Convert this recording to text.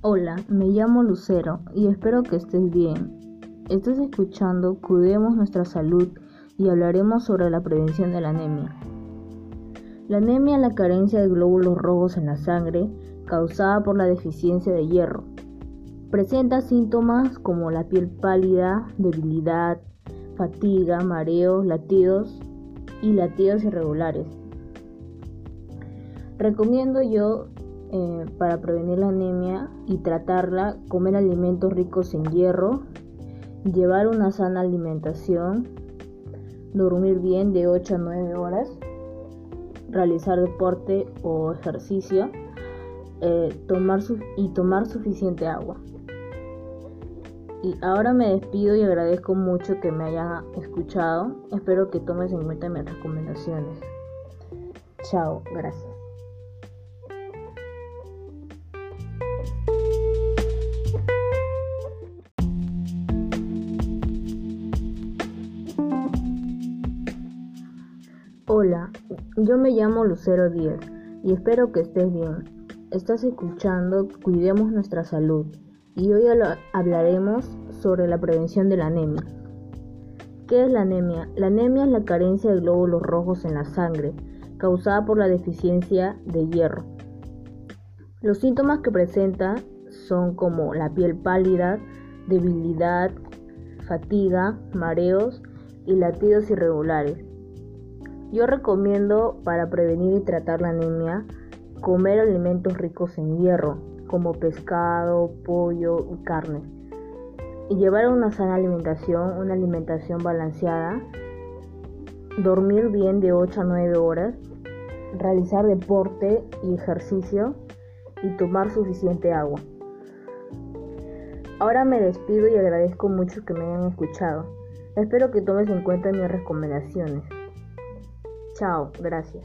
Hola, me llamo Lucero y espero que estés bien. Estás escuchando Cuidemos nuestra salud y hablaremos sobre la prevención de la anemia. La anemia es la carencia de glóbulos rojos en la sangre causada por la deficiencia de hierro. Presenta síntomas como la piel pálida, debilidad, fatiga, mareos, latidos y latidos irregulares. Recomiendo yo eh, para prevenir la anemia y tratarla comer alimentos ricos en hierro, llevar una sana alimentación, dormir bien de 8 a 9 horas, realizar deporte o ejercicio eh, tomar y tomar suficiente agua. Y ahora me despido y agradezco mucho que me hayan escuchado. Espero que tomes en cuenta mis recomendaciones. Chao, gracias. Hola, yo me llamo Lucero Díaz y espero que estés bien. Estás escuchando Cuidemos nuestra salud y hoy hablaremos sobre la prevención de la anemia. ¿Qué es la anemia? La anemia es la carencia de glóbulos rojos en la sangre causada por la deficiencia de hierro. Los síntomas que presenta son como la piel pálida, debilidad, fatiga, mareos y latidos irregulares. Yo recomiendo para prevenir y tratar la anemia comer alimentos ricos en hierro, como pescado, pollo y carne. Y llevar una sana alimentación, una alimentación balanceada, dormir bien de 8 a 9 horas, realizar deporte y ejercicio y tomar suficiente agua. Ahora me despido y agradezco mucho que me hayan escuchado. Espero que tomes en cuenta mis recomendaciones. Chao, gracias.